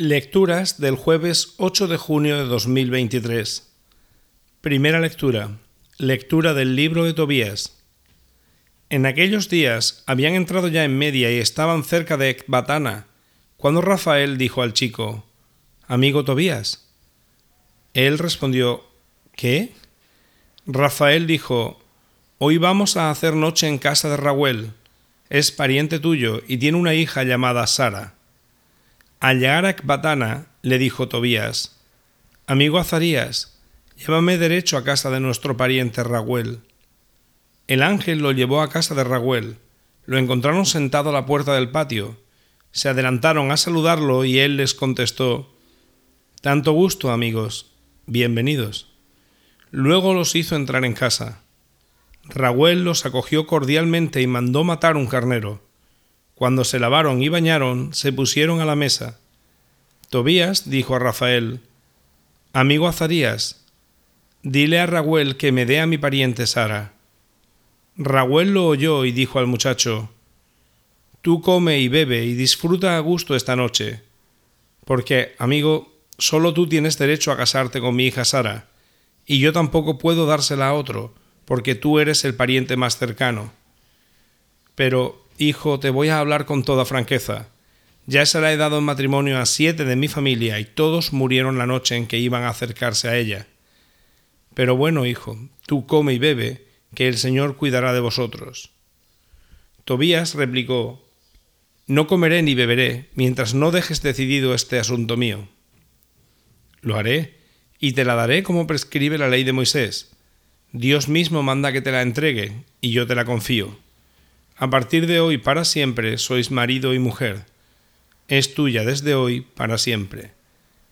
Lecturas del jueves 8 de junio de 2023. Primera lectura. Lectura del libro de Tobías. En aquellos días habían entrado ya en Media y estaban cerca de Ecbatana, cuando Rafael dijo al chico, Amigo Tobías. Él respondió, ¿Qué? Rafael dijo, Hoy vamos a hacer noche en casa de Raúl. Es pariente tuyo y tiene una hija llamada Sara. Al llegar a Ecbatana, le dijo Tobías, Amigo Azarías, llévame derecho a casa de nuestro pariente Raguel. El ángel lo llevó a casa de Raguel. Lo encontraron sentado a la puerta del patio. Se adelantaron a saludarlo y él les contestó, Tanto gusto, amigos. Bienvenidos. Luego los hizo entrar en casa. Raguel los acogió cordialmente y mandó matar un carnero. Cuando se lavaron y bañaron, se pusieron a la mesa. Tobías dijo a Rafael, Amigo Azarías, dile a Raguel que me dé a mi pariente Sara. Raguel lo oyó y dijo al muchacho, Tú come y bebe y disfruta a gusto esta noche, porque, amigo, solo tú tienes derecho a casarte con mi hija Sara, y yo tampoco puedo dársela a otro, porque tú eres el pariente más cercano. Pero Hijo, te voy a hablar con toda franqueza. Ya se la he dado en matrimonio a siete de mi familia y todos murieron la noche en que iban a acercarse a ella. Pero bueno, hijo, tú come y bebe, que el Señor cuidará de vosotros. Tobías replicó, No comeré ni beberé, mientras no dejes decidido este asunto mío. Lo haré, y te la daré como prescribe la ley de Moisés. Dios mismo manda que te la entregue, y yo te la confío. A partir de hoy para siempre sois marido y mujer. Es tuya desde hoy para siempre.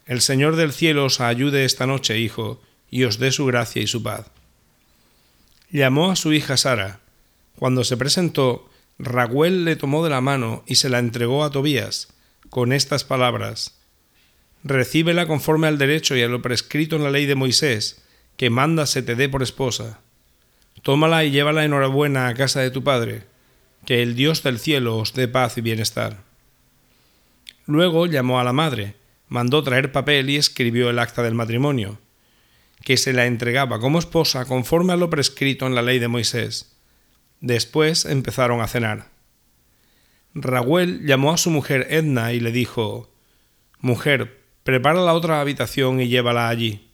El Señor del cielo os ayude esta noche, hijo, y os dé su gracia y su paz. Llamó a su hija Sara. Cuando se presentó, Raguel le tomó de la mano y se la entregó a Tobías, con estas palabras Recíbela conforme al derecho y a lo prescrito en la ley de Moisés, que manda se te dé por esposa. Tómala y llévala enhorabuena a casa de tu padre que el Dios del cielo os dé paz y bienestar. Luego llamó a la madre, mandó traer papel y escribió el acta del matrimonio, que se la entregaba como esposa conforme a lo prescrito en la ley de Moisés. Después empezaron a cenar. Raguel llamó a su mujer Edna y le dijo Mujer, prepara la otra habitación y llévala allí.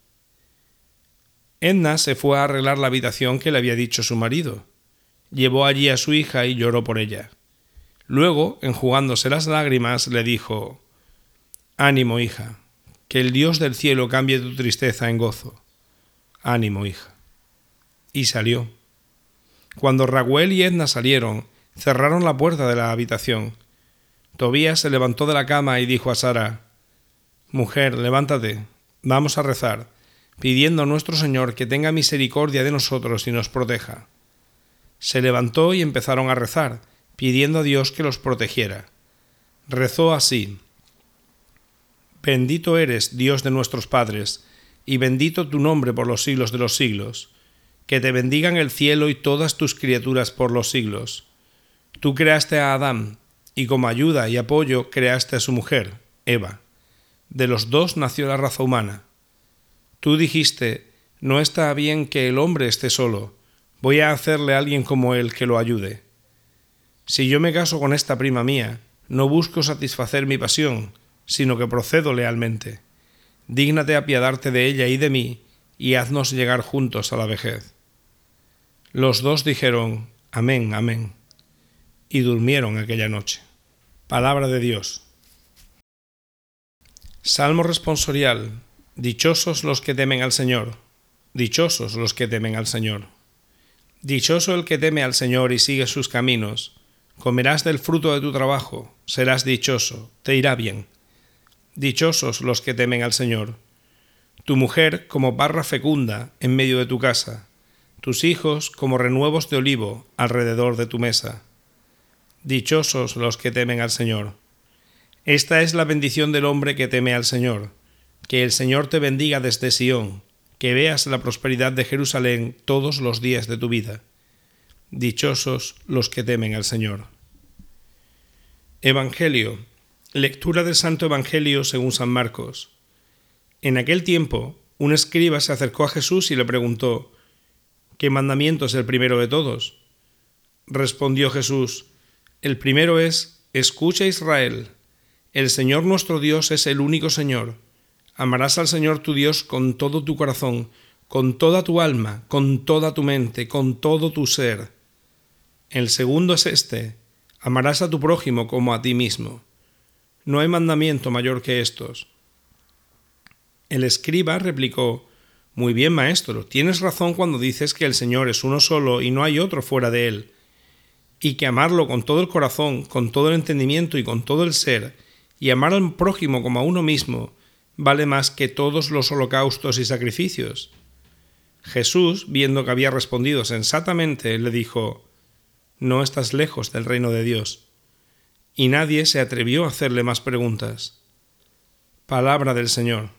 Edna se fue a arreglar la habitación que le había dicho su marido llevó allí a su hija y lloró por ella. Luego, enjugándose las lágrimas, le dijo Ánimo, hija, que el Dios del cielo cambie tu tristeza en gozo. Ánimo, hija. Y salió. Cuando Raguel y Edna salieron, cerraron la puerta de la habitación. Tobías se levantó de la cama y dijo a Sara Mujer, levántate, vamos a rezar, pidiendo a nuestro Señor que tenga misericordia de nosotros y nos proteja se levantó y empezaron a rezar, pidiendo a Dios que los protegiera. Rezó así. Bendito eres, Dios de nuestros padres, y bendito tu nombre por los siglos de los siglos. Que te bendigan el cielo y todas tus criaturas por los siglos. Tú creaste a Adán, y como ayuda y apoyo creaste a su mujer, Eva. De los dos nació la raza humana. Tú dijiste, no está bien que el hombre esté solo, voy a hacerle a alguien como él que lo ayude. Si yo me caso con esta prima mía, no busco satisfacer mi pasión, sino que procedo lealmente. Dígnate apiadarte de ella y de mí, y haznos llegar juntos a la vejez. Los dos dijeron, Amén, amén, y durmieron aquella noche. Palabra de Dios. Salmo responsorial. Dichosos los que temen al Señor. Dichosos los que temen al Señor. Dichoso el que teme al Señor y sigue sus caminos. Comerás del fruto de tu trabajo, serás dichoso, te irá bien. Dichosos los que temen al Señor. Tu mujer como barra fecunda en medio de tu casa, tus hijos como renuevos de olivo alrededor de tu mesa. Dichosos los que temen al Señor. Esta es la bendición del hombre que teme al Señor. Que el Señor te bendiga desde Sión que veas la prosperidad de Jerusalén todos los días de tu vida. Dichosos los que temen al Señor. Evangelio. Lectura del Santo Evangelio según San Marcos. En aquel tiempo, un escriba se acercó a Jesús y le preguntó, ¿Qué mandamiento es el primero de todos? Respondió Jesús, el primero es, Escucha Israel, el Señor nuestro Dios es el único Señor. Amarás al Señor tu Dios con todo tu corazón, con toda tu alma, con toda tu mente, con todo tu ser. El segundo es este, amarás a tu prójimo como a ti mismo. No hay mandamiento mayor que estos. El escriba replicó, Muy bien, maestro, tienes razón cuando dices que el Señor es uno solo y no hay otro fuera de él, y que amarlo con todo el corazón, con todo el entendimiento y con todo el ser, y amar al prójimo como a uno mismo, vale más que todos los holocaustos y sacrificios. Jesús, viendo que había respondido sensatamente, le dijo, No estás lejos del reino de Dios y nadie se atrevió a hacerle más preguntas. Palabra del Señor.